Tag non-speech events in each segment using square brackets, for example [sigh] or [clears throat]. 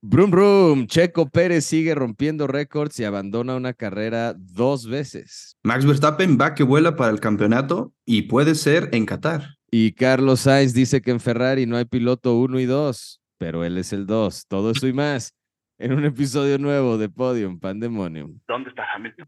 Brum Brum, Checo Pérez sigue rompiendo récords y abandona una carrera dos veces. Max Verstappen va que vuela para el campeonato y puede ser en Qatar. Y Carlos Sainz dice que en Ferrari no hay piloto 1 y 2, pero él es el 2. Todo eso y más en un episodio nuevo de Podium Pandemonium. ¿Dónde está Hamilton?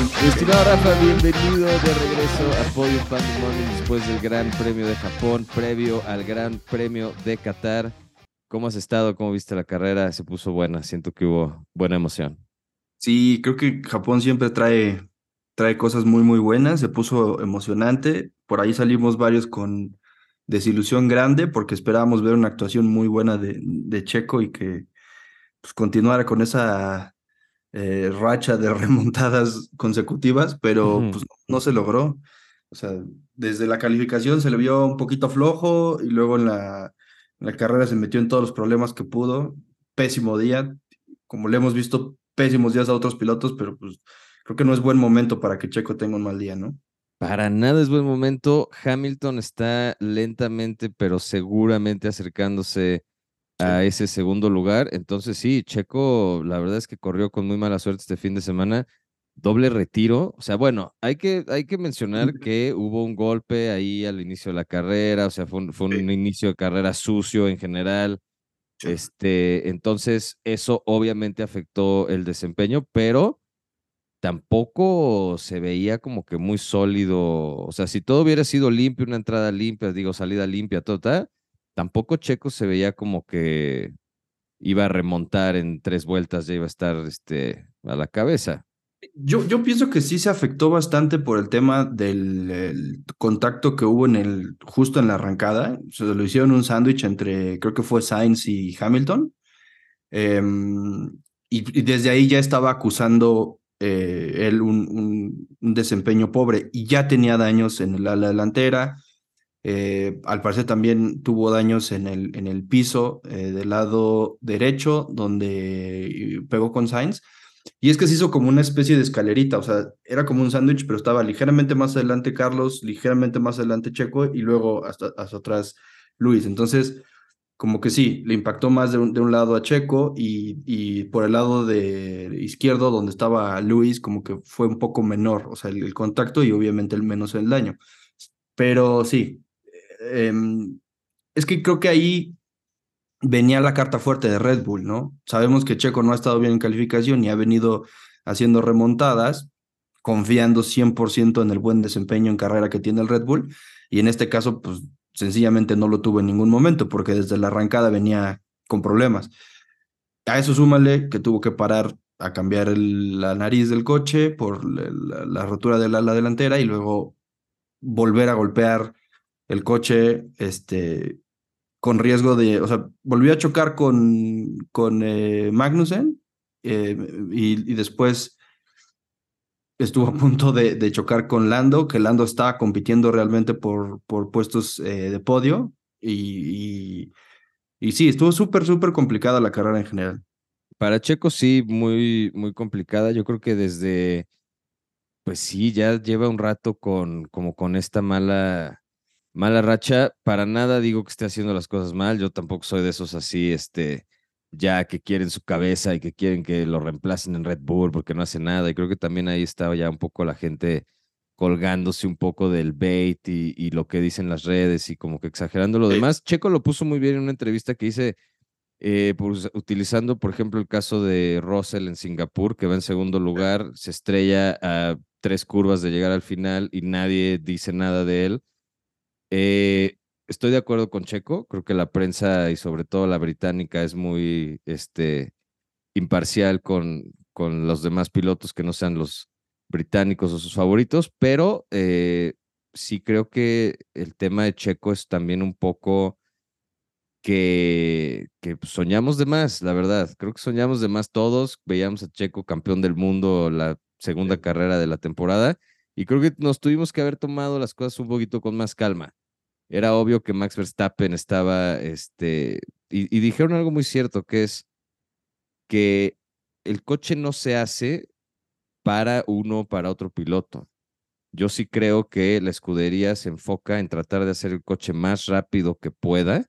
Estimado Rafa, bienvenido de regreso a Podium Pandemonium después del Gran Premio de Japón, previo al Gran Premio de Qatar. ¿Cómo has estado? ¿Cómo viste la carrera? Se puso buena, siento que hubo buena emoción. Sí, creo que Japón siempre trae, trae cosas muy, muy buenas. Se puso emocionante. Por ahí salimos varios con desilusión grande porque esperábamos ver una actuación muy buena de, de Checo y que pues, continuara con esa eh, racha de [laughs] remontadas consecutivas, pero pues, no se logró. O sea, desde la calificación se le vio un poquito flojo y luego en la, en la carrera se metió en todos los problemas que pudo. Pésimo día, como le hemos visto pésimos días a otros pilotos, pero pues creo que no es buen momento para que Checo tenga un mal día, ¿no? Para nada es buen momento. Hamilton está lentamente, pero seguramente acercándose a ese segundo lugar. Entonces sí, Checo, la verdad es que corrió con muy mala suerte este fin de semana. Doble retiro. O sea, bueno, hay que, hay que mencionar que hubo un golpe ahí al inicio de la carrera. O sea, fue un, fue un Sí. inicio de carrera sucio en general. Sí. Este, entonces, eso obviamente afectó el desempeño, pero tampoco se veía como que muy sólido. O sea, si todo hubiera sido limpio, una entrada limpia, digo, salida limpia, todo tal, tampoco Checo se veía como que iba a remontar en tres vueltas, ya iba a estar este, a la cabeza. Yo, yo pienso que sí se afectó bastante por el tema del el contacto que hubo en el, justo en la arrancada. Se lo hicieron un sándwich entre, creo que fue Sainz y Hamilton. Em, y, desde ahí ya estaba acusando eh, él un, un, un desempeño pobre y ya tenía daños en el ala delantera. Eh, al parecer también tuvo daños en el, en el piso eh, del lado derecho, donde pegó con Sainz. Y es que se hizo como una especie de escalerita, o sea, era como un sándwich, pero estaba ligeramente más adelante Carlos, ligeramente más adelante Checo y luego hasta, hasta atrás Luis. Entonces, como que sí, le impactó más de un, de un lado a Checo y, y, por el lado de izquierdo, donde estaba Luis, como que fue un poco menor, o sea, el, el contacto y obviamente el menos el daño. Pero sí, eh, es que creo que ahí venía la carta fuerte de Red Bull, ¿no? Sabemos que Checo no ha estado bien en calificación y ha venido haciendo remontadas, confiando 100% en el buen desempeño en carrera que tiene el Red Bull, y en este caso, pues sencillamente no lo tuvo en ningún momento, porque desde la arrancada venía con problemas. A eso súmale que tuvo que parar a cambiar la nariz del coche por la, la rotura del ala delantera y luego volver a golpear el coche, este, con riesgo de, o sea, volvió a chocar con, con eh, Magnussen eh, y, después estuvo a punto de, de, chocar con Lando, que Lando estaba compitiendo realmente por, por puestos eh, de podio y, y, y sí, estuvo súper, súper complicada la carrera en general. Para Checo sí, muy, muy complicada. Yo creo que desde, pues sí, ya lleva un rato con, como con esta mala, mala racha. Para nada digo que esté haciendo las cosas mal. Yo tampoco soy de esos así, este, ya que quieren su cabeza y que quieren que lo reemplacen en Red Bull porque no hace nada. Y creo que también ahí estaba ya un poco la gente colgándose un poco del bait y, y lo que dicen las redes y como que exagerando lo Sí. demás. Checo lo puso muy bien en una entrevista que hice eh, pues, utilizando, por ejemplo, el caso de Russell en Singapur, que va en segundo lugar, se estrella a tres curvas de llegar al final y nadie dice nada de él. Eh, estoy de acuerdo con Checo, creo que la prensa y sobre todo la británica es muy este, imparcial con, con los demás pilotos que no sean los británicos o sus favoritos, pero eh, sí creo que el tema de Checo es también un poco que, que soñamos de más, la verdad. Creo que soñamos de más todos. Veíamos a Checo campeón del mundo la segunda Sí. carrera de la temporada y creo que nos tuvimos que haber tomado las cosas un poquito con más calma. Era obvio que Max Verstappen estaba, este, y, dijeron algo muy cierto, que es que el coche no se hace para uno, para otro piloto. Yo sí creo que la escudería se enfoca en tratar de hacer el coche más rápido que pueda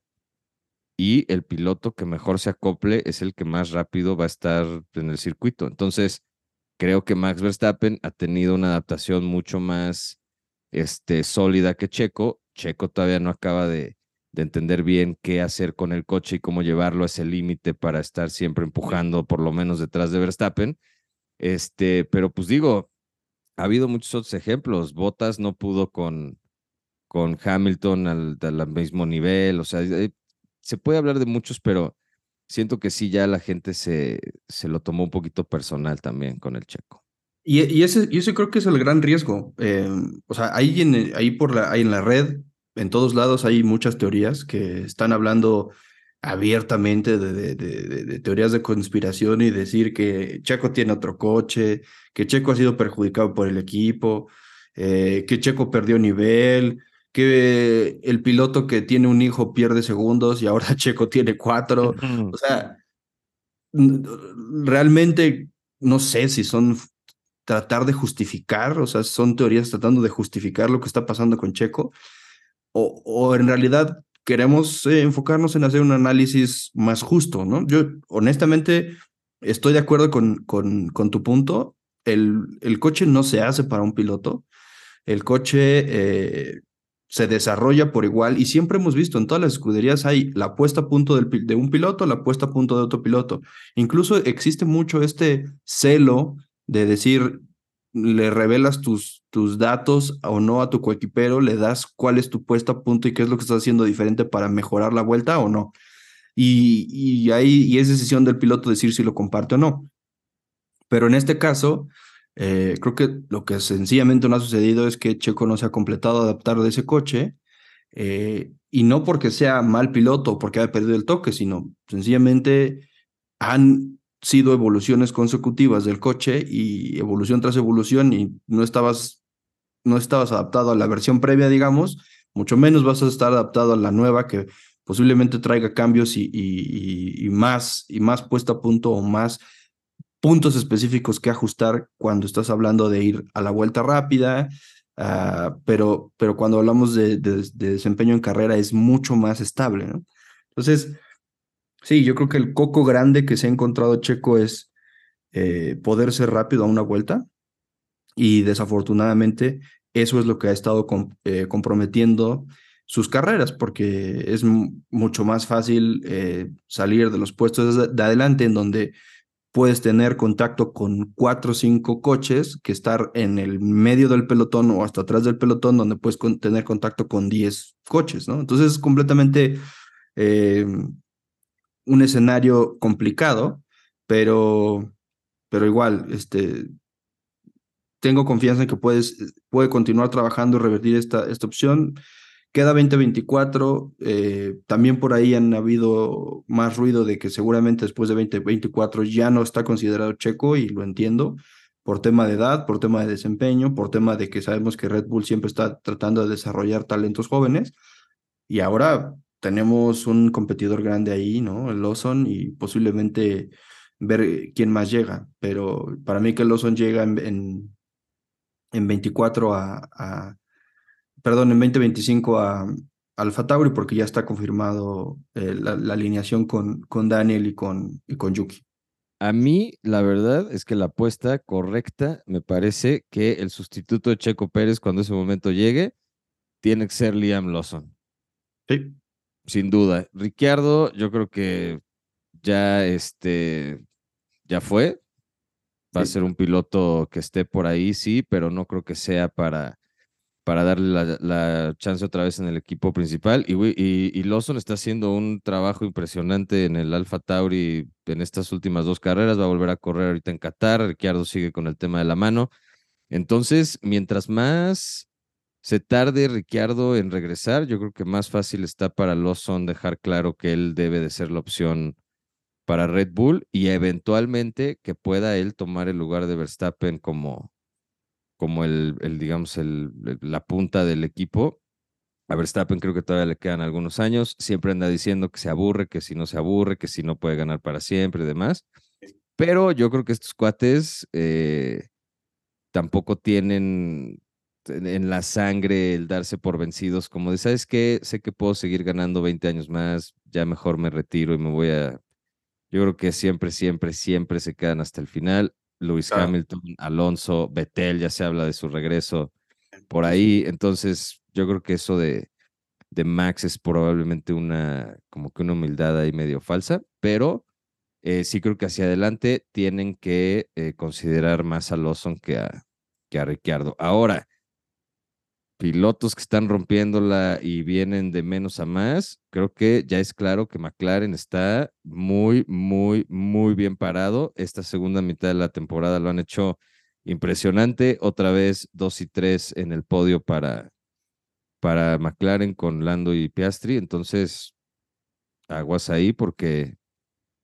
y el piloto que mejor se acople es el que más rápido va a estar en el circuito. Entonces, creo que Max Verstappen ha tenido una adaptación mucho más este, sólida que Checo. Checo todavía no acaba de, de entender bien qué hacer con el coche y cómo llevarlo a ese límite para estar siempre empujando por lo menos detrás de Verstappen. Este, pero pues digo, ha habido muchos otros ejemplos. Bottas no pudo con, con Hamilton al, al mismo nivel. O sea, eh, se puede hablar de muchos, pero siento que sí, ya la gente se, se lo tomó un poquito personal también con el checo. Y, y, ese, y ese creo que es el gran riesgo. Eh, o sea, ahí en, ahí por la, ahí en la red, en todos lados hay muchas teorías que están hablando abiertamente de, de, de, teorías de conspiración y decir que Checo tiene otro coche, que Checo ha sido perjudicado por el equipo, eh, que Checo perdió nivel, que el piloto que tiene un hijo pierde segundos y ahora [laughs] Checo tiene cuatro. O sea, realmente no sé si son tratar de justificar, o sea, son teorías tratando de justificar lo que está pasando con Checo, o, o en realidad queremos eh, enfocarnos en hacer un análisis más justo, ¿no? Yo honestamente estoy de acuerdo con, con, con tu punto. El, el, coche no se hace para un piloto. El coche eh, se desarrolla por igual y siempre hemos visto en todas las escuderías hay la puesta a punto del, de un piloto, la puesta a punto de otro piloto. Incluso existe mucho este celo de decir, le revelas tus, tus datos o no a tu coequipero, le das cuál es tu puesta a punto y qué es lo que estás haciendo diferente para mejorar la vuelta o no. Y, y ahí es decisión del piloto decir si lo comparte o no. Pero en este caso, eh, creo que lo que sencillamente no ha sucedido es que Checo no se ha completado adaptar de ese coche. Eh, y no porque sea mal piloto o porque haya perdido el toque, sino sencillamente han sido evoluciones consecutivas del coche y evolución tras evolución y no estabas, no estabas adaptado a la versión previa, digamos, mucho menos vas a estar adaptado a la nueva que posiblemente traiga cambios y, y, más, y más puesta a punto o más puntos específicos que ajustar cuando estás hablando de ir a la vuelta rápida, uh, pero, pero cuando hablamos de, de, de, desempeño en carrera es mucho más estable. Entonces, Sí, yo creo que el coco grande que se ha encontrado Checo es eh, poder ser rápido a una vuelta y desafortunadamente eso es lo que ha estado eh, comprometiendo sus carreras porque es mucho más fácil eh, salir de los puestos de adelante en donde puedes tener contacto con cuatro o cinco coches que estar en el medio del pelotón o hasta atrás del pelotón donde puedes tener contacto con diez coches, ¿no? Entonces es completamente un escenario complicado, pero, pero igual, este, tengo confianza en que puedes, puede continuar trabajando y revertir esta, esta opción. Queda 2024, eh, también por ahí han habido más ruido de que seguramente después de 2024 ya no está considerado checo y lo entiendo por tema de edad, por tema de desempeño, por tema de que sabemos que Red Bull siempre está tratando de desarrollar talentos jóvenes y ahora tenemos un competidor grande ahí, ¿no? El Lawson y posiblemente ver quién más llega, pero para mí que el Lawson llega en, en, en 24 a, a, perdón, en 2025 a Alfa Tauri porque ya está confirmado eh, la, la, alineación con, con Daniel y con, y con Yuki. A mí, la verdad es que la apuesta correcta me parece que el sustituto de Checo Pérez cuando ese momento llegue tiene que ser Liam Lawson. Sí sin duda. Ricciardo, yo creo que ya este ya fue. Va sí. a ser un piloto que esté por ahí, sí, pero no creo que sea para, para darle la, la chance otra vez en el equipo principal. Y, y, y, Lawson está haciendo un trabajo impresionante en el Alfa Tauri en estas últimas dos carreras. Va a volver a correr ahorita en Qatar. Ricciardo sigue con el tema de la mano. Entonces, mientras más se tarde Ricciardo en regresar, yo creo que más fácil está para Lawson dejar claro que él debe de ser la opción para Red Bull y eventualmente que pueda él tomar el lugar de Verstappen como, como el, el digamos, el, la punta del equipo. A Verstappen creo que todavía le quedan algunos años. Siempre anda diciendo que se aburre, que si no se aburre, que si no puede ganar para siempre y demás. Pero yo creo que estos cuates eh, tampoco tienen en la sangre el darse por vencidos, como de, ¿sabes qué? Sé que puedo seguir ganando 20 años más, ya mejor me retiro y me voy a... Yo creo que siempre, siempre, siempre se quedan hasta el final. Lewis Hamilton, Alonso, Betel, ya se habla de su regreso por ahí. Entonces, yo creo que eso de, de Max es probablemente una, como que una humildad ahí medio falsa, pero eh, sí creo que hacia adelante tienen que eh, considerar más a Lawson que a, que a Ricciardo. Ahora, pilotos que están rompiéndola y vienen de menos a más, creo que ya es claro que McLaren está muy, muy, muy bien parado. Esta segunda mitad de la temporada lo han hecho impresionante. Otra vez dos y tres en el podio para, para McLaren con Lando y Piastri. Entonces, aguas ahí porque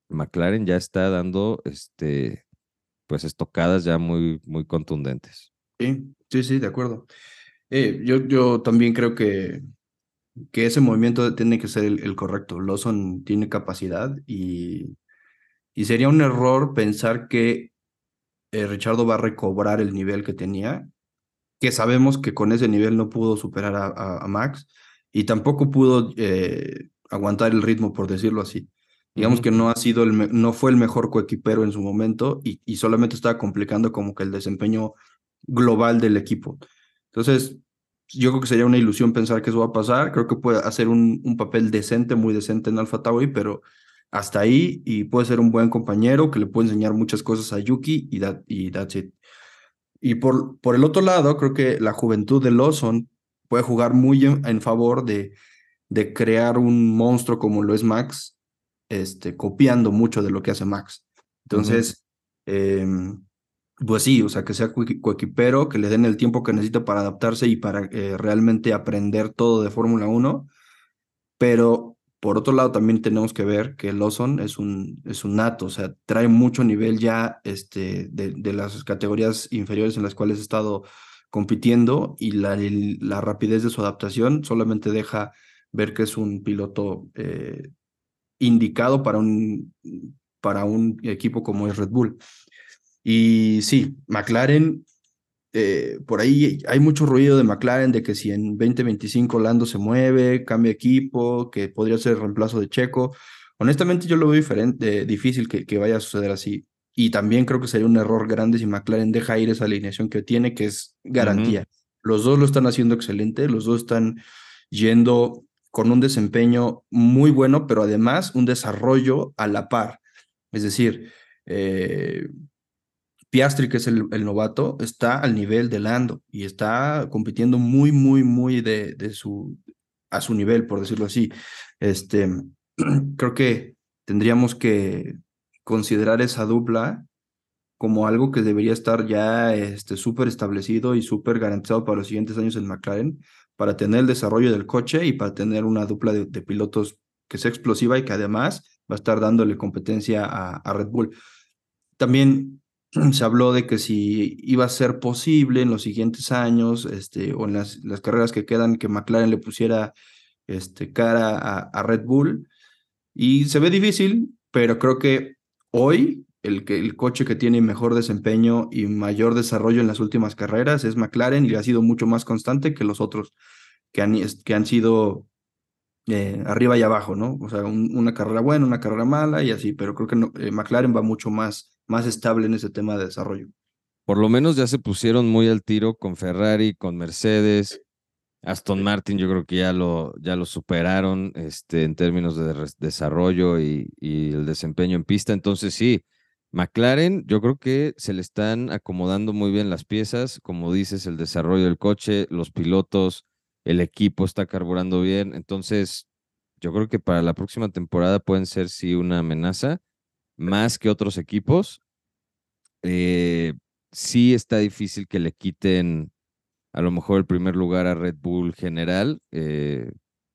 McLaren ya está dando este, pues estocadas ya muy, muy contundentes. Sí, sí, sí, de acuerdo. Eh, yo, yo también creo que, que ese movimiento tiene que ser el, correcto. Lawson tiene capacidad y, y sería un error pensar que eh, Richardo va a recobrar el nivel que tenía, que sabemos que con ese nivel no pudo superar a, a, Max y tampoco pudo eh, aguantar el ritmo, por decirlo así. Digamos que no ha sido el no fue el mejor coequipero en su momento y, y solamente estaba complicando como que el desempeño global del equipo. Entonces, yo creo que sería una ilusión pensar que eso va a pasar. Creo que puede hacer un, un papel decente, muy decente en Alpha Tauri, pero hasta ahí y puede ser un buen compañero que le puede enseñar muchas cosas a Yuki y, that, y that's it. Y por, por el otro lado, creo que la juventud de Lawson puede jugar muy en, favor de, de crear un monstruo como lo es Max, este, copiando mucho de lo que hace Max. Entonces, pues sí, o sea, que sea coequipero, que le den el tiempo que necesita para adaptarse y para eh, realmente aprender todo de Fórmula 1. Pero por otro lado, también tenemos que ver que Lawson es un, es un nato, o sea, trae mucho nivel ya este, de, de las categorías inferiores en las cuales ha estado compitiendo y la, la rapidez de su adaptación solamente deja ver que es un piloto eh, indicado para un, para un equipo como es Red Bull. Y sí, McLaren, eh, por ahí hay mucho ruido de McLaren de que si en 2025 Lando se mueve, cambia equipo, que podría ser el reemplazo de Checo. Honestamente yo lo veo diferente, difícil que, que vaya a suceder así. Y también creo que sería un error grande si McLaren deja ir esa alineación que tiene, que es garantía. Los dos lo están haciendo excelente, los dos están yendo con un desempeño muy bueno, pero además un desarrollo a la par. Es decir, eh, Piastri, que es el, novato, está al nivel de Lando y está compitiendo muy, muy, muy de, su, a su nivel, por decirlo así. Este, [clears throat] creo que tendríamos que considerar esa dupla como algo que debería estar ya este, súper establecido y súper garantizado para los siguientes años en McLaren, para tener el desarrollo del coche y para tener una dupla de, pilotos que sea explosiva y que además va a estar dándole competencia a, a Red Bull. También [clears throat] se habló de que si iba a ser posible en los siguientes años, este, o en las, las carreras que quedan, que McLaren le pusiera este, cara a, Red Bull. Y se ve difícil, pero creo que hoy el, que, el coche que tiene mejor desempeño y mayor desarrollo en las últimas carreras es McLaren y ha sido mucho más constante que los otros que han, que han sido eh, arriba y abajo, ¿no? O sea, una carrera buena, una carrera mala y así, pero creo que eh, McLaren va mucho más, más estable en ese tema de desarrollo. Por lo menos ya se pusieron muy al tiro con Ferrari, con Mercedes, Aston Martin, yo creo que ya lo, ya lo superaron este, en términos de desarrollo y, y el desempeño en pista. Entonces, sí, McLaren, yo creo que se le están acomodando muy bien las piezas, como dices, el desarrollo del coche, los pilotos, el equipo está carburando bien. Entonces, yo creo que para la próxima temporada pueden ser sí una amenaza, más que otros equipos. Eh, sí está difícil que le quiten a lo mejor el primer lugar a Red Bull general. Eh,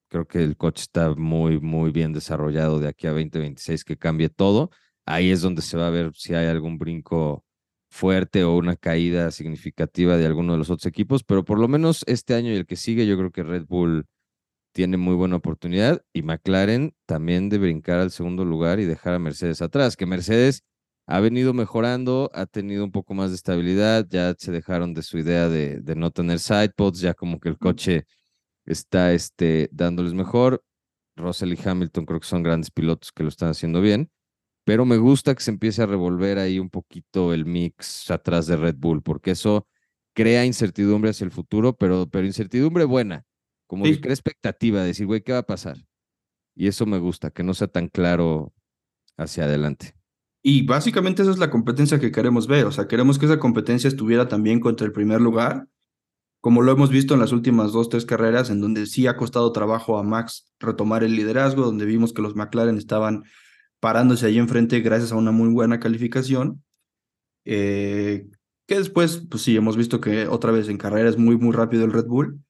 creo que el coche está muy, muy bien desarrollado de aquí a 2026, que cambie todo. Ahí es donde se va a ver si hay algún brinco fuerte o una caída significativa de alguno de los otros equipos, pero por lo menos este año y el que sigue, yo creo que Red Bull tiene muy buena oportunidad y McLaren también de brincar al segundo lugar y dejar a Mercedes atrás, que Mercedes ha venido mejorando, ha tenido un poco más de estabilidad, ya se dejaron de su idea de, de no tener sidepods, ya como que el coche está este, dándoles mejor. Russell y Hamilton creo que son grandes pilotos que lo están haciendo bien, pero me gusta que se empiece a revolver ahí un poquito el mix atrás de Red Bull, porque eso crea incertidumbre hacia el futuro, pero, pero incertidumbre buena, como que crea expectativa, de decir, güey, ¿qué va a pasar? Y eso me gusta, que no sea tan claro hacia adelante. Y básicamente esa es la competencia que queremos ver, o sea, queremos que esa competencia estuviera también contra el primer lugar, como lo hemos visto en las últimas dos, tres carreras, en donde sí ha costado trabajo a Max retomar el liderazgo, donde vimos que los McLaren estaban parándose ahí enfrente gracias a una muy buena calificación. Eh, que después, pues sí, hemos visto que otra vez en carrera es muy, muy rápido el Red Bull,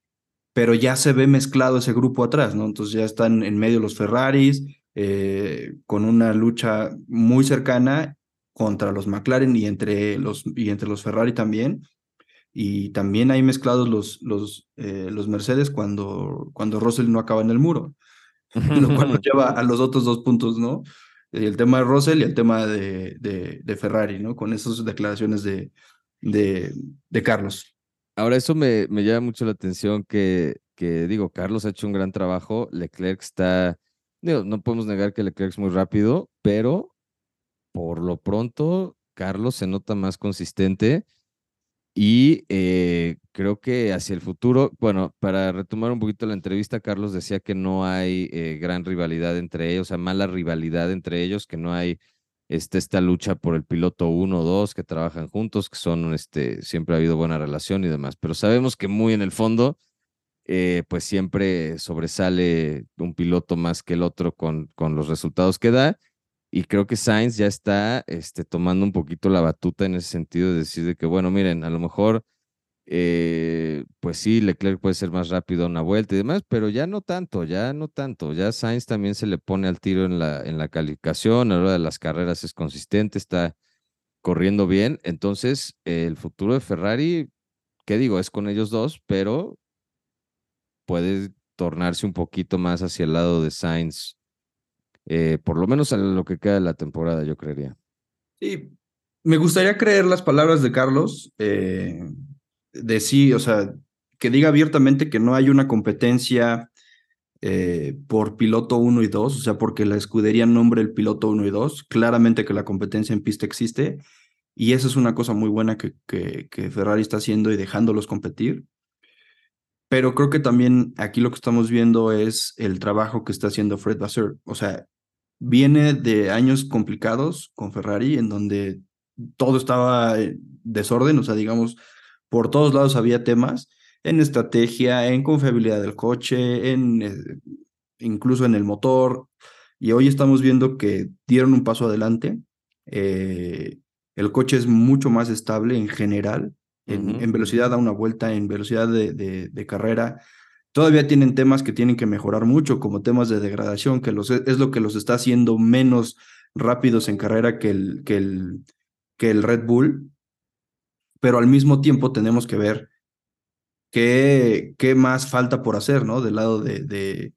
pero ya se ve mezclado ese grupo atrás, ¿no? Entonces ya están en medio los Ferraris, eh, con una lucha muy cercana contra los McLaren y entre los, y entre los Ferrari también. Y también hay mezclados los, los, eh, los Mercedes cuando, cuando Russell no acaba en el muro, [laughs] lo cual nos [laughs] lleva a los otros dos puntos, ¿no? El tema de Russell y el tema de, de, de Ferrari, ¿no? Con esas declaraciones de, de, de Carlos. Ahora, eso me, me llama mucho la atención que, que, digo, Carlos ha hecho un gran trabajo, Leclerc está, no podemos negar que Leclerc es muy rápido, pero por lo pronto, Carlos se nota más consistente y eh, creo que hacia el futuro, bueno, para retomar un poquito la entrevista, Carlos decía que no hay eh, gran rivalidad entre ellos, o sea, mala rivalidad entre ellos, que no hay este, esta lucha por el piloto 1 o 2 que trabajan juntos, que son, este, siempre ha habido buena relación y demás, pero sabemos que muy en el fondo, eh, pues siempre sobresale un piloto más que el otro con, con los resultados que da. Y creo que Sainz ya está este, tomando un poquito la batuta en ese sentido de decir de que, bueno, miren, a lo mejor eh, pues sí, Leclerc puede ser más rápido una vuelta y demás, pero ya no tanto, ya no tanto. Ya Sainz también se le pone al tiro en la, en la calificación, a la hora de las carreras es consistente, está corriendo bien. Entonces, el futuro de Ferrari, ¿qué digo? Es con ellos dos, pero puede tornarse un poquito más hacia el lado de Sainz, eh, por lo menos a lo que queda de la temporada, yo creería. Sí, me gustaría creer las palabras de Carlos. De sí, o sea, que diga abiertamente que no hay una competencia eh, por piloto 1 y 2, o sea, porque la escudería nombre el piloto 1 y 2, claramente que la competencia en pista existe, y esa es una cosa muy buena que, que, Ferrari está haciendo y dejándolos competir. Pero creo que también aquí lo que estamos viendo es el trabajo que está haciendo Fred Vasseur. O sea, viene de años complicados con Ferrari, en donde todo estaba en desorden, o sea, digamos, por todos lados había temas en estrategia, en confiabilidad del coche, en eh, incluso en el motor. Y hoy estamos viendo que dieron un paso adelante. Eh, el coche es mucho más estable en general, en, velocidad a una vuelta, en velocidad de, de, carrera. Todavía tienen temas que tienen que mejorar mucho, como temas de degradación, que los, es lo que los está haciendo menos rápidos en carrera que el, que el, que el Red Bull pero al mismo tiempo tenemos que ver qué, qué más falta por hacer, ¿no? Del lado de,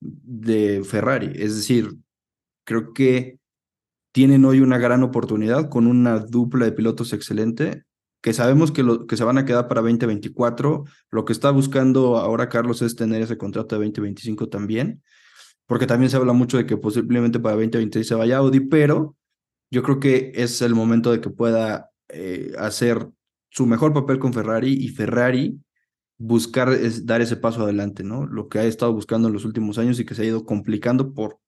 de, Ferrari. Es decir, creo que tienen hoy una gran oportunidad con una dupla de pilotos excelente, que sabemos que, lo, que se van a quedar para 2024. Lo que está buscando ahora Carlos es tener ese contrato de 2025 también, porque también se habla mucho de que posiblemente para 2026 se vaya Audi, pero yo creo que es el momento de que pueda eh, hacer su mejor papel con Ferrari y Ferrari buscar es dar ese paso adelante, ¿no? Lo que ha estado buscando en los últimos años y que se ha ido complicando por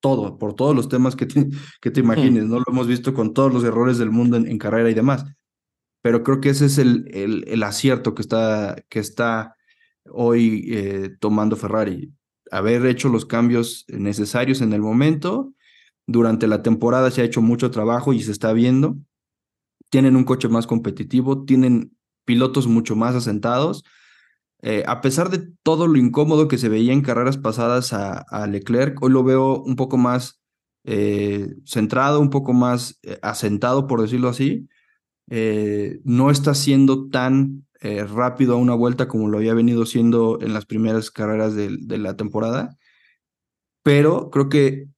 todo, por todos los temas que te, que te imagines, ¿no? Lo hemos visto con todos los errores del mundo en, carrera y demás. Pero creo que ese es el, el, el acierto que está, que está hoy eh, tomando Ferrari. Haber hecho los cambios necesarios en el momento. Durante la temporada se ha hecho mucho trabajo y se está viendo tienen un coche más competitivo, tienen pilotos mucho más asentados. Eh, a pesar de todo lo incómodo que se veía en carreras pasadas a, Leclerc, hoy lo veo un poco más eh, centrado, un poco más eh, asentado, por decirlo así. no está siendo tan rápido a una vuelta como lo había venido siendo en las primeras carreras de, de la temporada, pero creo que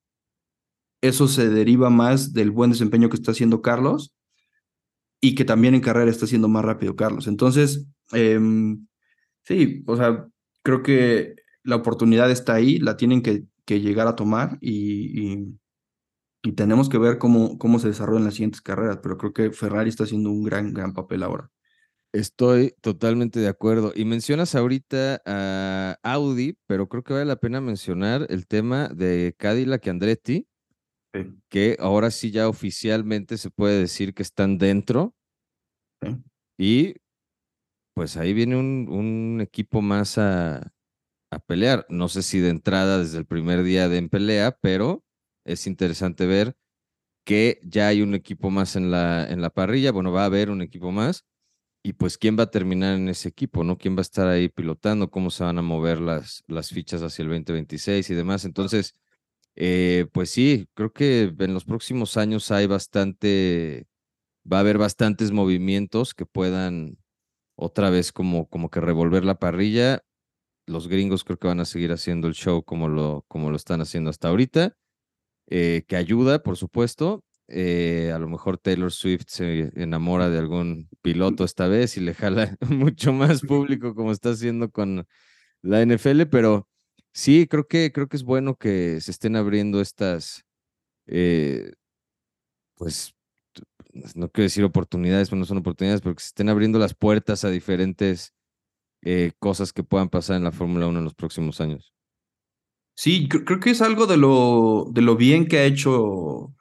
eso se deriva más del buen desempeño que está haciendo Carlos y que también en carrera está siendo más rápido Carlos. Entonces, em, sí, o sea, creo que la oportunidad está ahí, la tienen que, llegar a tomar y, y, tenemos que ver cómo, cómo se desarrollan las siguientes carreras, pero creo que Ferrari está haciendo un gran, gran papel ahora. Estoy totalmente de acuerdo. Y mencionas ahorita a Audi, pero creo que vale la pena mencionar el tema de Cadillac y Andretti, que ahora sí ya oficialmente se puede decir que están dentro. Y pues ahí viene un, un equipo más a, a, pelear. No sé si de entrada desde el primer día de en pelea, pero es interesante ver que ya hay un equipo más en la, en la parrilla. Bueno, va a haber un equipo más. Y pues, ¿quién va a terminar en ese equipo? ¿no? ¿Quién va a estar ahí pilotando? ¿Cómo se van a mover las, las fichas hacia el 2026 y demás? Entonces, eh, pues sí, creo que en los próximos años hay bastante, va a haber bastantes movimientos que puedan otra vez como, como que revolver la parrilla. Los gringos creo que van a seguir haciendo el show como lo, como lo están haciendo hasta ahorita, eh, que ayuda, por supuesto. Eh, a lo mejor Taylor Swift se enamora de algún piloto esta vez y le jala [laughs] mucho más público como está haciendo con la NFL, pero Sí, creo que, creo que es bueno que se estén abriendo estas, eh, pues, no quiero decir oportunidades, pero no son oportunidades, pero que se estén abriendo las puertas a diferentes eh, cosas que puedan pasar en la Fórmula 1 en los próximos años. Sí, creo que es algo de lo, de lo bien que ha hecho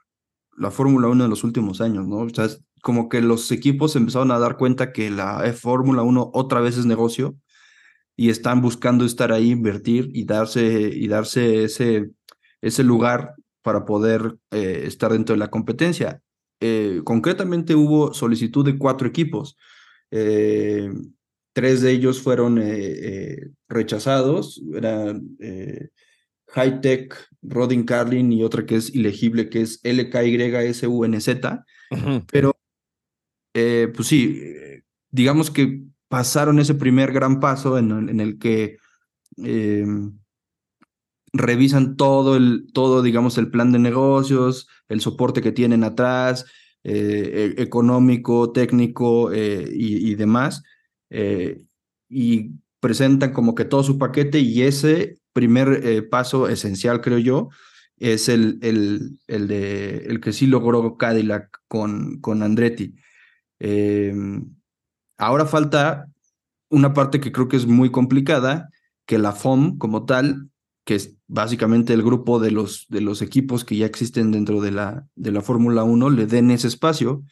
la Fórmula 1 en los últimos años, ¿no? O sea, como que los equipos empezaron a dar cuenta que la Fórmula 1 otra vez es negocio y están buscando estar ahí, invertir y darse, y darse ese, ese lugar para poder eh, estar dentro de la competencia. Eh, concretamente hubo solicitud de cuatro equipos. Eh, tres de ellos fueron rechazados. Eran High Tech, Rodin Carlin y otra que es ilegible, que es LKYSUNZ. Pero, pues sí, digamos que pasaron ese primer gran paso en, el que em, revisan todo el, todo, digamos, el plan de negocios, el soporte que tienen atrás, eh, e, económico, técnico eh, y, demás, eh, y presentan como que todo su paquete y ese primer paso esencial, creo yo, es el, el, el, de, el que sí logró Cadillac con, con Andretti. Ahora falta una parte que creo que es muy complicada, que la FOM como tal, que es básicamente el grupo de los, de los equipos que ya existen dentro de la, de la Fórmula 1, le den ese espacio.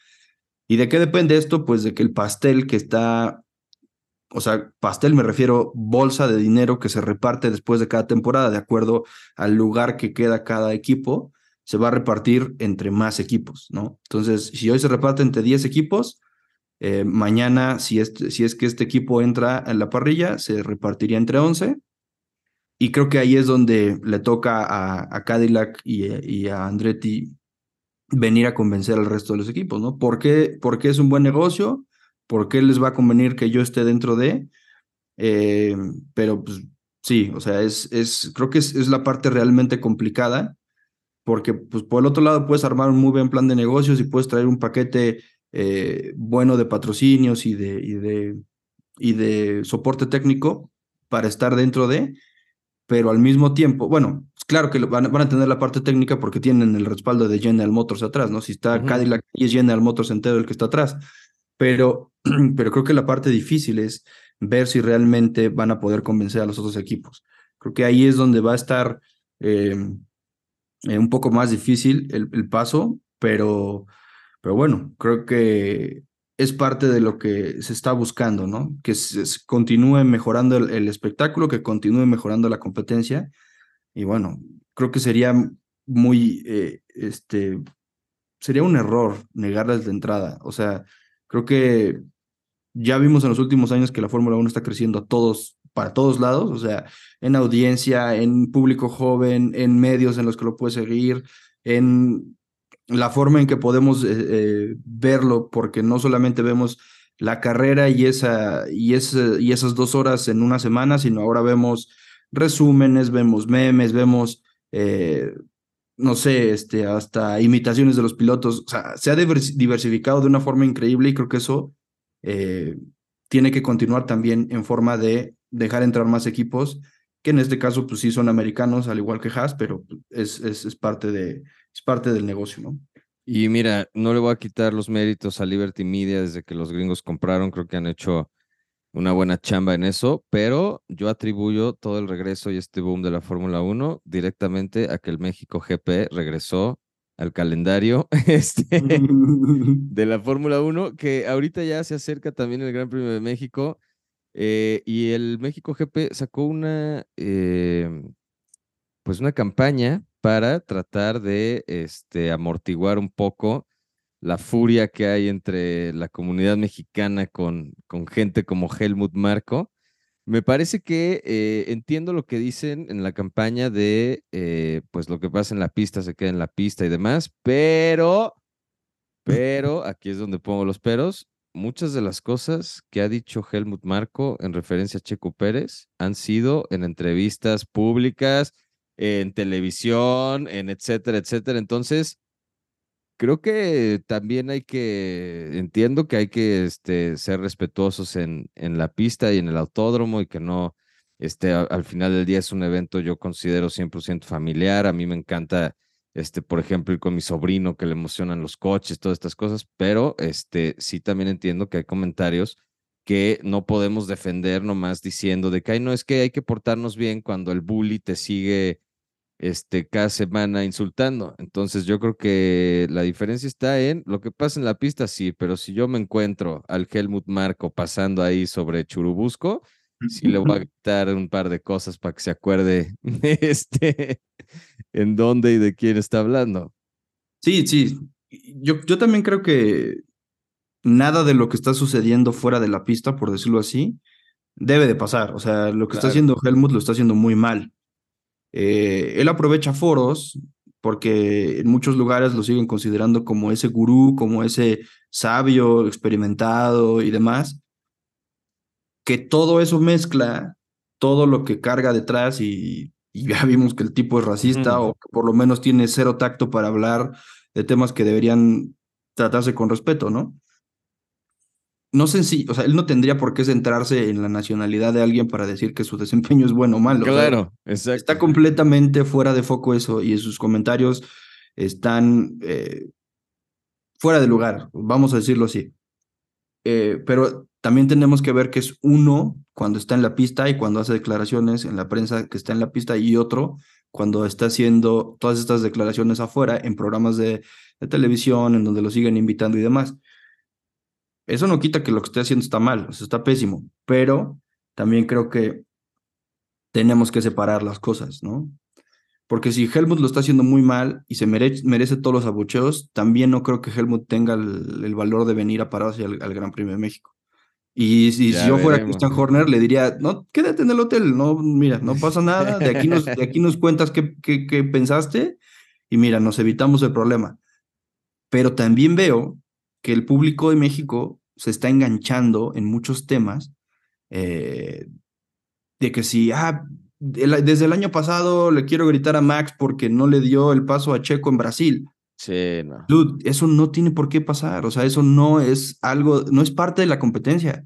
¿Y de qué depende esto? Pues de que el pastel que está, o sea, pastel me refiero bolsa de dinero que se reparte después de cada temporada, de acuerdo al lugar que queda cada equipo, se va a repartir entre más equipos, ¿no? Entonces, si hoy se reparte entre 10 equipos, eh, mañana, si, este, si es que este equipo entra en la parrilla, se repartiría entre 11. Y creo que ahí es donde le toca a, Cadillac y, a Andretti venir a convencer al resto de los equipos, ¿no? ¿Por qué, es un buen negocio? ¿Por qué les va a convenir que yo esté dentro de? Eh, pero pues sí, o sea, es, es, creo que es, es la parte realmente complicada, porque pues por el otro lado puedes armar un muy buen plan de negocios y puedes traer un paquete eh, bueno de patrocinios y de, y, de, y de soporte técnico para estar dentro de, pero al mismo tiempo, bueno, claro que van, van, a tener la parte técnica porque tienen el respaldo de General Motors atrás, ¿no? Si está Cadillac y es General Motors entero el que está atrás, pero, [clears throat] pero creo que la parte difícil es ver si realmente van a poder convencer a los otros equipos. Creo que ahí es donde va a estar eh, eh, un poco más difícil el, el paso, pero, pero bueno, creo que es parte de lo que se está buscando, ¿no? Que se, continúe mejorando el, espectáculo, que continúe mejorando la competencia. Y bueno, creo que sería muy, eh, este, sería un error negarles de entrada. O sea, creo que ya vimos en los últimos años que la Fórmula 1 está creciendo a todos, para todos lados, o sea, en audiencia, en público joven, en medios en los que lo puedes seguir, en la forma en que podemos eh, eh, verlo, porque no solamente vemos la carrera y, esa, y, y esas dos horas en una semana, sino ahora vemos resúmenes, vemos memes, vemos eh, no sé, este, hasta imitaciones de los pilotos. O sea, se ha diversificado de una forma increíble y creo que eso eh, tiene que continuar también en forma de dejar entrar más equipos, que en este caso, pues sí son americanos, al igual que Haas, pero es, es, es parte, de, es parte del negocio, ¿no? Y mira, no le voy a quitar los méritos a Liberty Media desde que los gringos compraron, creo que han hecho una buena chamba en eso, pero yo atribuyo todo el regreso y este boom de la Fórmula 1 directamente a que el México GP regresó al calendario [laughs] este, [laughs] de la Fórmula 1, que ahorita ya se acerca también el Gran Premio de México. Eh, y el México GP sacó una, eh, pues una campaña para tratar de este, amortiguar un poco la furia que hay entre la comunidad mexicana con, gente como Helmut Marco. Me parece que eh, entiendo lo que dicen en la campaña de, eh, pues lo que pasa en la pista se queda en la pista y demás, pero, pero, aquí es donde pongo los peros, muchas de las cosas que ha dicho Helmut Marco en referencia a Checo Pérez han sido en entrevistas públicas, en televisión, en etcétera, etcétera. Entonces, creo que también hay que, entiendo que hay que este, ser respetuosos en, en la pista y en el autódromo y que no, este, al final del día es un evento yo considero 100% familiar. A mí me encanta, este, por ejemplo, ir con mi sobrino que le emocionan los coches, todas estas cosas, pero este, sí también entiendo que hay comentarios que no podemos defender nomás diciendo de que, Ay, no, es que hay que portarnos bien cuando el bully te sigue este, cada semana insultando. Entonces yo creo que la diferencia está en lo que pasa en la pista, sí, pero si yo me encuentro al Helmut Marco pasando ahí sobre Churubusco, sí le voy a gritar un par de cosas para que se acuerde [laughs] este, en dónde y de quién está hablando. Sí, sí. Yo, yo también creo que nada de lo que está sucediendo fuera de la pista, por decirlo así, debe de pasar. O sea, lo que está haciendo Helmut lo está haciendo muy mal. Eh, él aprovecha foros porque en muchos lugares lo siguen considerando como ese gurú, como ese sabio, experimentado y demás, que todo eso mezcla todo lo que carga detrás y, [laughs] ya vimos que el tipo es racista o que por lo menos tiene cero tacto para hablar de temas que deberían tratarse con respeto, ¿no? No sé si, o sea, él no tendría por qué centrarse en la nacionalidad de alguien para decir que su desempeño es bueno o malo. Claro, exacto. Está completamente fuera de foco eso y sus comentarios están eh, fuera de lugar, vamos a decirlo así. Eh, pero también tenemos que ver que es uno cuando está en la pista y cuando hace declaraciones en la prensa que está en la pista y otro cuando está haciendo todas estas declaraciones afuera en programas de televisión en donde lo siguen invitando y demás. Eso no quita que lo que esté haciendo está mal, o está pésimo, pero también creo que tenemos que separar las cosas, ¿no? Porque si Helmut lo está haciendo muy mal y se merece, todos los abucheos, también no creo que Helmut tenga el, valor de venir a pararse al, Gran Premio de México. Y si, yo fuera Christian Horner, le diría, no, quédate en el hotel, no, mira, no pasa nada, de aquí nos, de aquí nos cuentas qué, qué, qué pensaste y mira, nos evitamos el problema. Pero también veo que el público de México se está enganchando en muchos temas eh, de que si, ah, desde el año pasado le quiero gritar a Max porque no le dio el paso a Checo en Brasil. Sí, no. Dude, eso no tiene por qué pasar, o sea, eso no es algo, no es parte de la competencia.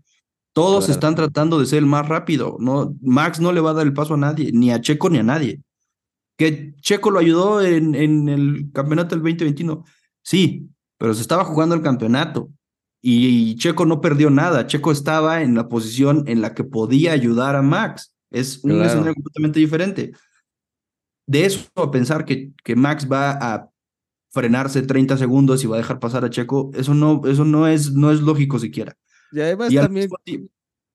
Todos están tratando de ser el más rápido, no, Max no le va a dar el paso a nadie, ni a Checo ni a nadie. Que Checo lo ayudó en, en el campeonato del 2021, sí, pero se estaba jugando el campeonato. Y Checo no perdió nada. Checo estaba en la posición en la que podía ayudar a Max. Es un escenario completamente diferente. De eso a pensar que, que Max va a frenarse 30 segundos y va a dejar pasar a Checo, eso no, eso no es, no es lógico siquiera. Y además también,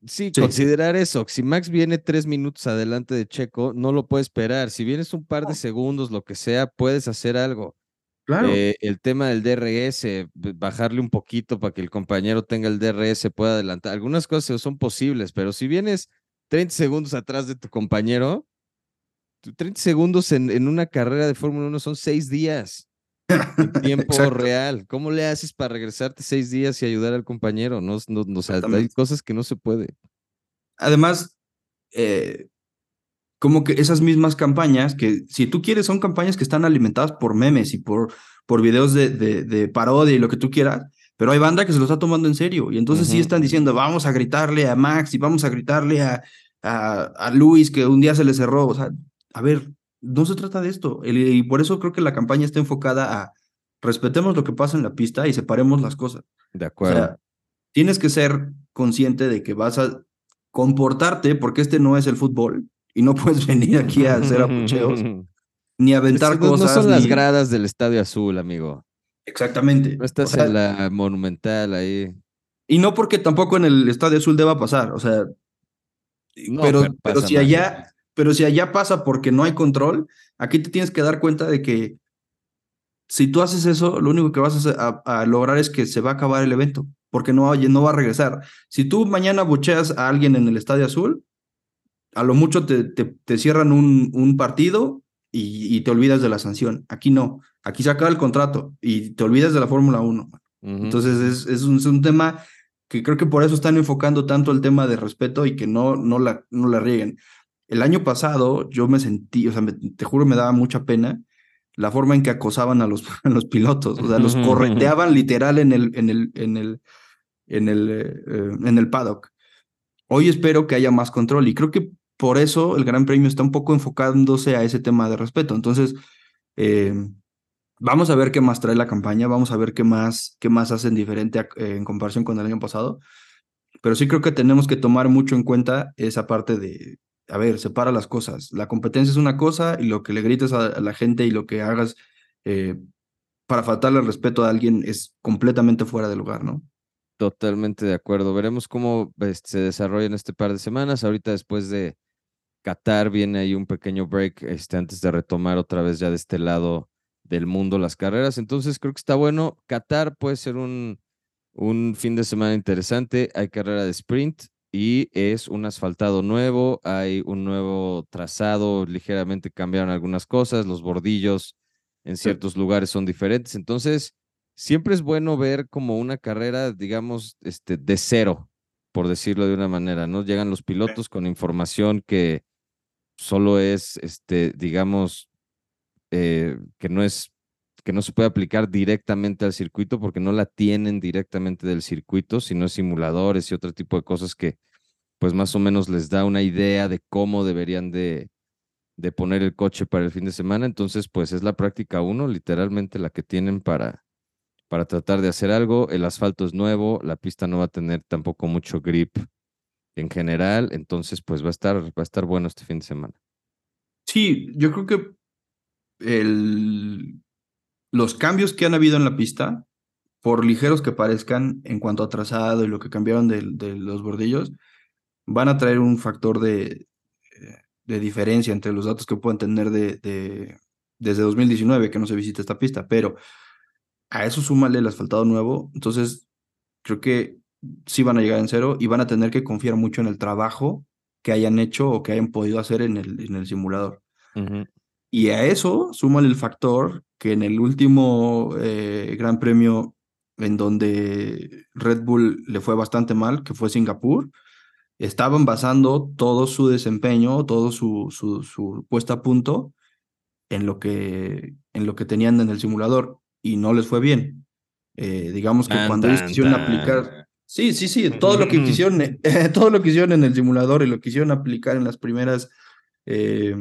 sí, considerar eso, si Max viene tres minutos adelante de Checo, no lo puede esperar. Si vienes un par de segundos, lo que sea, puedes hacer algo. Eh, el tema del DRS, bajarle un poquito para que el compañero tenga el DRS, pueda adelantar. Algunas cosas son posibles, pero si vienes 30 segundos atrás de tu compañero, 30 segundos en, en una carrera de Fórmula 1 son seis días en [laughs] tiempo real. ¿Cómo le haces para regresarte seis días y ayudar al compañero? No, no, hay cosas que no se puede. Además, eh, como que esas mismas campañas, que si tú quieres, son campañas que están alimentadas por memes y por, por videos de, de, de parodia y lo que tú quieras, pero hay banda que se lo está tomando en serio y entonces sí están diciendo, vamos a gritarle a Max y vamos a gritarle a, a, a Luis que un día se le cerró. O sea, a ver, no se trata de esto. Y por eso creo que la campaña está enfocada a respetemos lo que pasa en la pista y separemos las cosas. De acuerdo. O sea, tienes que ser consciente de que vas a comportarte porque este no es el fútbol y no puedes [laughs] venir aquí a hacer apucheos [laughs] ni aventar cosas. No son las gradas del Estadio Azul, amigo. Exactamente. No estás en la Monumental ahí. Y no porque tampoco en el Estadio Azul deba pasar, o sea, pero, pero, si allá, pero si allá pasa porque no hay control, aquí te tienes que dar cuenta de que si tú haces eso, lo único que vas a, a, lograr es que se va a acabar el evento, porque no, no va a regresar. Si tú mañana bucheas a alguien en el Estadio Azul, a lo mucho te, te, cierran un, un partido y, te olvidas de la sanción. Aquí no, aquí se acaba el contrato y te olvidas de la Fórmula 1. Entonces es, es, un, tema que creo que por eso están enfocando tanto el tema de respeto y que no, no, la, no la rieguen. El año pasado yo me sentí, o sea, te juro me daba mucha pena la forma en que acosaban a los, [laughs] a los pilotos, o sea, los correteaban literal en el, en el, en el, en el, eh, en el paddock. Hoy espero que haya más control y creo que por eso el Gran Premio está un poco enfocándose a ese tema de respeto. Entonces, eh, vamos a ver qué más trae la campaña, vamos a ver qué más, qué más hacen diferente eh, en comparación con el año pasado. Pero sí creo que tenemos que tomar mucho en cuenta esa parte de, a ver, separa las cosas. La competencia es una cosa y lo que le grites a, la gente y lo que hagas eh, para faltarle el respeto a alguien es completamente fuera de lugar, ¿no? Totalmente de acuerdo. Veremos cómo este, se desarrolla en este par de semanas. Ahorita después de Qatar viene ahí un pequeño break este, antes de retomar otra vez ya de este lado del mundo las carreras. Entonces creo que está bueno. Qatar puede ser un, un fin de semana interesante. Hay carrera de sprint y es un asfaltado nuevo. Hay un nuevo trazado. Ligeramente cambiaron algunas cosas. Los bordillos en ciertos lugares son diferentes. Entonces siempre es bueno ver como una carrera, digamos, este, de cero, por decirlo de una manera, ¿no? Llegan los pilotos con información que solo es, este, digamos, eh, que no es que no se puede aplicar directamente al circuito porque no la tienen directamente del circuito, sino simuladores y otro tipo de cosas que pues más o menos les da una idea de cómo deberían de, de poner el coche para el fin de semana. Entonces, pues es la práctica uno, literalmente la que tienen para, para tratar de hacer algo. El asfalto es nuevo, la pista no va a tener tampoco mucho grip en general, entonces pues va a estar, va a estar bueno este fin de semana. Sí, yo creo que el, los cambios que han habido en la pista, por ligeros que parezcan en cuanto a trazado y lo que cambiaron de, los bordillos, van a traer un factor de, de, diferencia entre los datos que pueden tener de, desde 2019 que no se visita esta pista, pero a eso súmale el asfaltado nuevo, entonces creo que sí van a llegar en cero y van a tener que confiar mucho en el trabajo que hayan hecho o que hayan podido hacer en el, en el simulador. Y a eso súmale el factor que en el último eh, Gran Premio en donde Red Bull le fue bastante mal, que fue Singapur, estaban basando todo su desempeño, todo su, su, su puesta a punto en lo, que, en lo que tenían en el simulador y no les fue bien. Eh, digamos que cuando ellos quisieron aplicar Sí, sí, sí, todo lo que quisieron, eh, [laughs] todo lo que hicieron en el simulador y lo que quisieron aplicar en las primeras eh,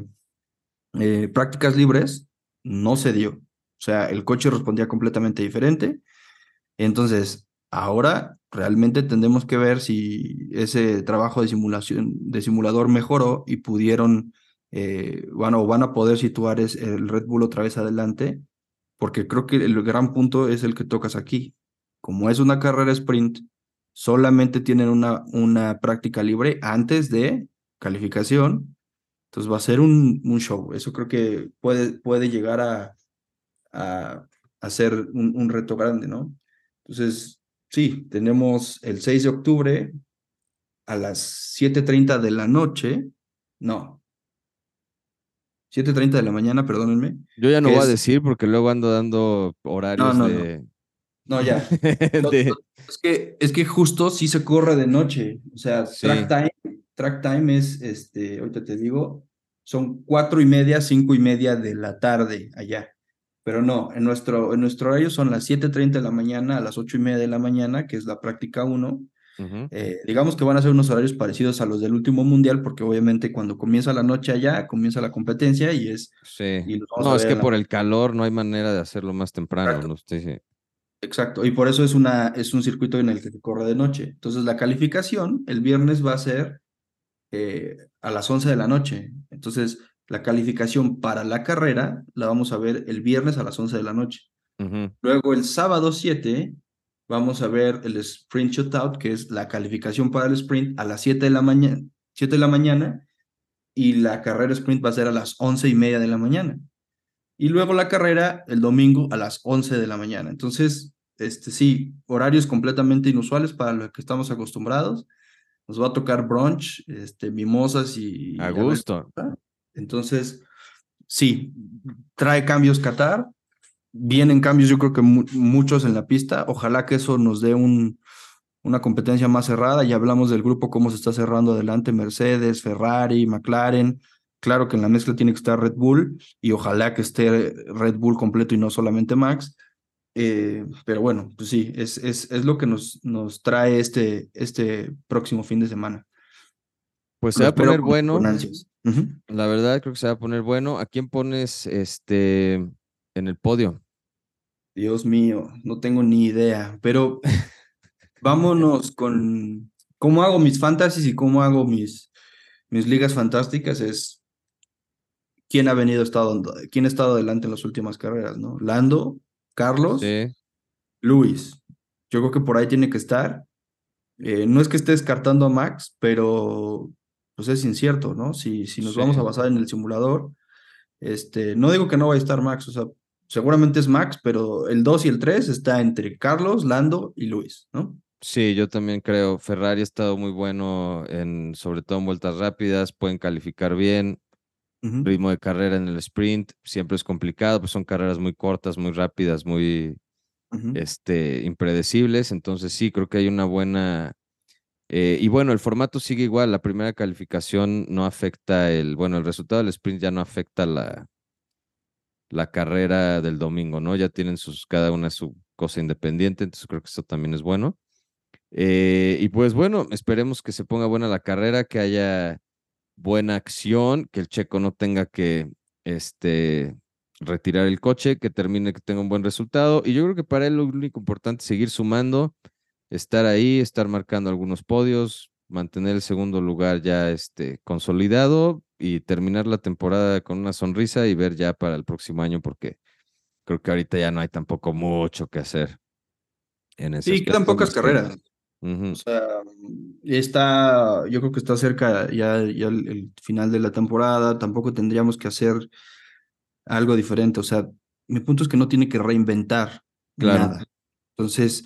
eh, prácticas libres, no se dio. O sea, el coche respondía completamente diferente. Entonces, ahora realmente tendremos que ver si ese trabajo de simulación, de simulador mejoró y pudieron, bueno, van a poder situar el Red Bull otra vez adelante, porque creo que el gran punto es el que tocas aquí. Como es una carrera sprint, solamente tienen una, una práctica libre antes de calificación. Entonces va a ser un, un show. Eso creo que puede, puede llegar a, a, ser un, un, reto grande, ¿no? Entonces, sí, tenemos el 6 de octubre a las 7.30 de la noche. No. 7.30 de la mañana, perdónenme. Yo ya no voy a decir porque luego ando dando horarios de... No, ya. [laughs] es, que, es que justo sí se corre de noche. O sea, track time, track time es, este, ahorita te digo, son cuatro y media, cinco y media de la tarde allá. Pero no, en nuestro, en nuestro horario son las 7.30 de la mañana a las ocho y media de la mañana, que es la práctica 1. Eh, digamos que van a ser unos horarios parecidos a los del último mundial, porque obviamente cuando comienza la noche allá, comienza la competencia y es... Sí. no, es que por el calor no hay manera de hacerlo más temprano. ¿no? Exacto, y por eso es, una, es un circuito en el que se corre de noche. Entonces la calificación el viernes va a ser eh, a las 11 de la noche. Entonces la calificación para la carrera la vamos a ver el viernes a las 11 de la noche. Luego el sábado 7 vamos a ver el sprint shootout, que es la calificación para el sprint a las 7 de la mañana, 7 de la mañana y la carrera sprint va a ser a las 11 y media de la mañana y luego la carrera el domingo a las 11 de la mañana. Entonces, este sí, horarios completamente inusuales para los que estamos acostumbrados. Nos va a tocar brunch, este, mimosas y... A gusto. Entonces, sí, trae cambios Qatar. Vienen cambios, yo creo que muchos en la pista. Ojalá que eso nos dé un, una competencia más cerrada. Ya hablamos del grupo, cómo se está cerrando adelante Mercedes, Ferrari, McLaren. Claro que en la mezcla tiene que estar Red Bull y ojalá que esté Red Bull completo y no solamente Max. Eh, pero bueno, pues sí, es, es, es, lo que nos, nos trae este, este próximo fin de semana. Pues se va a poner bueno. La verdad creo que se va a poner bueno. ¿A quién pones este en el podio? Dios mío, no tengo ni idea, pero [laughs] vámonos con cómo hago mis fantasies y cómo hago mis, mis ligas fantásticas. Es quién ha venido estado, quién ha estado adelante en las últimas carreras, ¿no? Lando, Carlos, Luis. Yo creo que por ahí tiene que estar. Eh, no es que esté descartando a Max, pero pues es incierto, ¿no? Si, si nos vamos a basar en el simulador, este, no digo que no vaya a estar Max, o sea, seguramente es Max, pero el 2 y el 3 está entre Carlos, Lando y Luis, ¿no? Sí, yo también creo. Ferrari ha estado muy bueno en, sobre todo en vueltas rápidas, pueden calificar bien. Ritmo de carrera en el sprint siempre es complicado, pues son carreras muy cortas, muy rápidas, muy este, impredecibles. Entonces sí, creo que hay una buena... Eh, y bueno, el formato sigue igual. La primera calificación no afecta el... Bueno, el resultado del sprint ya no afecta la, la carrera del domingo, ¿no? Ya tienen sus, cada una su cosa independiente, entonces creo que eso también es bueno. Eh, y pues bueno, esperemos que se ponga buena la carrera, que haya buena acción, que el checo no tenga que este, retirar el coche, que termine, que tenga un buen resultado. Y yo creo que para él lo único importante es seguir sumando, estar ahí, estar marcando algunos podios, mantener el segundo lugar ya este, consolidado y terminar la temporada con una sonrisa y ver ya para el próximo año, porque creo que ahorita ya no hay tampoco mucho que hacer. En sí, quedan pocas carreras. O sea, está, yo creo que está cerca ya, ya el, final de la temporada, tampoco tendríamos que hacer algo diferente, o sea, mi punto es que no tiene que reinventar nada. Entonces,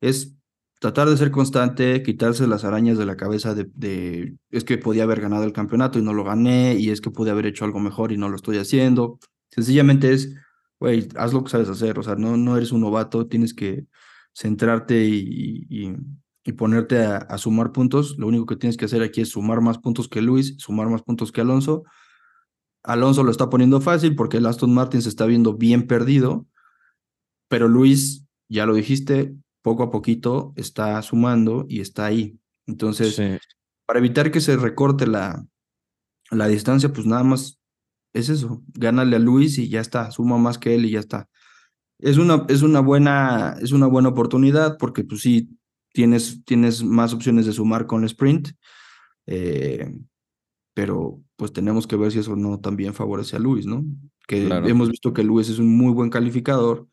es tratar de ser constante, quitarse las arañas de la cabeza de, de, es que podía haber ganado el campeonato y no lo gané, y es que pude haber hecho algo mejor y no lo estoy haciendo. Sencillamente es, güey, haz lo que sabes hacer, o sea, no, no eres un novato, tienes que centrarte y y ponerte a, sumar puntos. Lo único que tienes que hacer aquí es sumar más puntos que Luis, sumar más puntos que Alonso. Alonso lo está poniendo fácil porque el Aston Martin se está viendo bien perdido, pero Luis, ya lo dijiste, poco a poquito está sumando y está ahí. Entonces, para evitar que se recorte la, la distancia, pues nada más es eso, gánale a Luis y ya está, suma más que él y ya está. Es una, es una, buena, es una buena oportunidad porque pues sí, tienes, tienes más opciones de sumar con el sprint, eh, pero pues tenemos que ver si eso no también favorece a Luis, ¿no? Que hemos visto que Luis es un muy buen calificador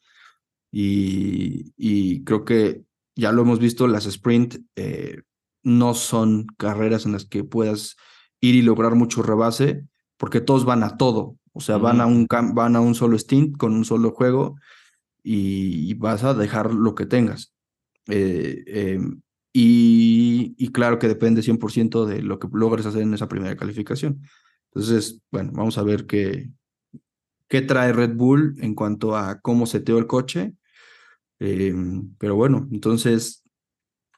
y, y creo que ya lo hemos visto, las sprint eh, no son carreras en las que puedas ir y lograr mucho rebase, porque todos van a todo, o sea, van, a un, van a un solo stint con un solo juego y vas a dejar lo que tengas. Eh, em, y, claro que depende 100% de lo que logres hacer en esa primera calificación. Entonces, bueno, vamos a ver qué, qué trae Red Bull en cuanto a cómo seteó el coche. Em, pero bueno, entonces,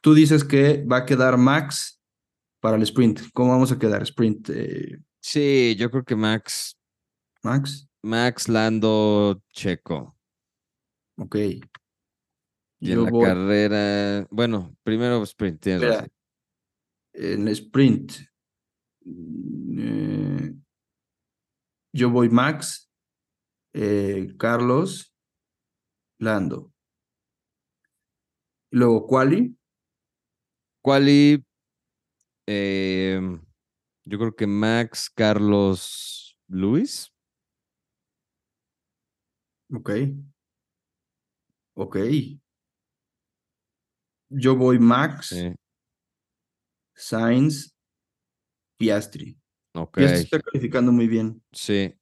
tú dices que va a quedar Max para el sprint. ¿Cómo vamos a quedar? Sprint. Eh, Sí, yo creo que Max. Max. Max Lando Checo. Ok. Y en la carrera. Bueno, primero sprint. En sprint. Eh, yo voy Max, eh, Carlos, Lando. Luego Quali. Quali. Em, yo creo que Max, Carlos, Luis. Ok. Ok. Yo voy Max, Sainz, Piastri. Ok. Piastri está calificando muy bien. Sí.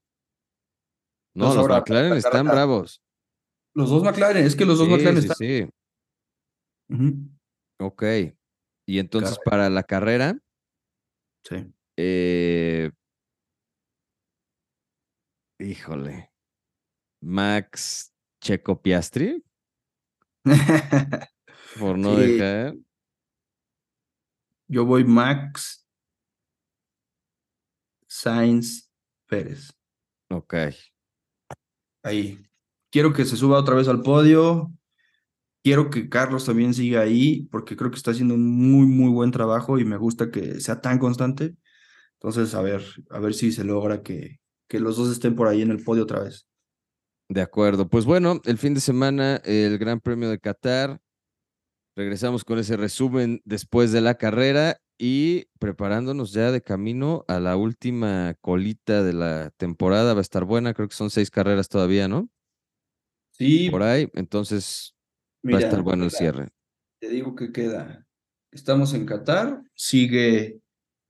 No, los McLaren están bravos. Los dos McLaren, es que los dos McLaren están. Sí, Ok. Y entonces para la carrera. Sí. Eh, híjole. Max Checo Piastri. [laughs] Por no dejar. Yo voy Max Sainz Pérez. Ok. Ahí. Quiero que se suba otra vez al podio. Quiero que Carlos también siga ahí porque creo que está haciendo un muy, muy buen trabajo y me gusta que sea tan constante. Entonces, a ver, a ver si se logra que, que los dos estén por ahí en el podio otra vez. De acuerdo. Pues bueno, el fin de semana, el Gran Premio de Qatar. Regresamos con ese resumen después de la carrera y preparándonos ya de camino a la última colita de la temporada. Va a estar buena, creo que son seis carreras todavía, ¿no? Sí. Por ahí, entonces Va a estar bueno el cierre. Te digo que queda. Estamos en Qatar, sigue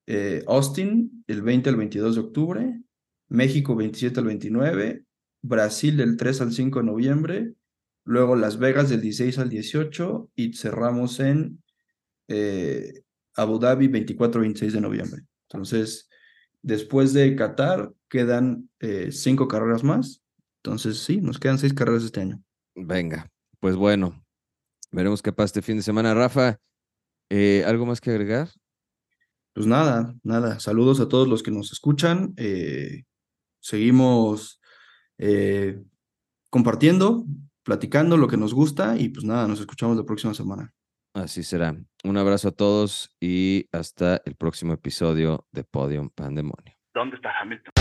eh, Austin el 20 al 22 de octubre, México 27 al 29, Brasil del 3 al 5 de noviembre, luego Las Vegas del 16 al 18 y cerramos en eh, Abu Dhabi 24 al 26 de noviembre. Entonces, después de Qatar quedan eh, cinco carreras más. Entonces, sí, nos quedan seis carreras este año. Venga, pues bueno, Veremos qué pasa este fin de semana. Rafa, eh, ¿algo más que agregar? Pues nada, nada. Saludos a todos los que nos escuchan. Seguimos compartiendo, platicando lo que nos gusta y pues nada, nos escuchamos la próxima semana. Así será. Un abrazo a todos y hasta el próximo episodio de Podium Pandemonio. ¿Dónde está Hamilton?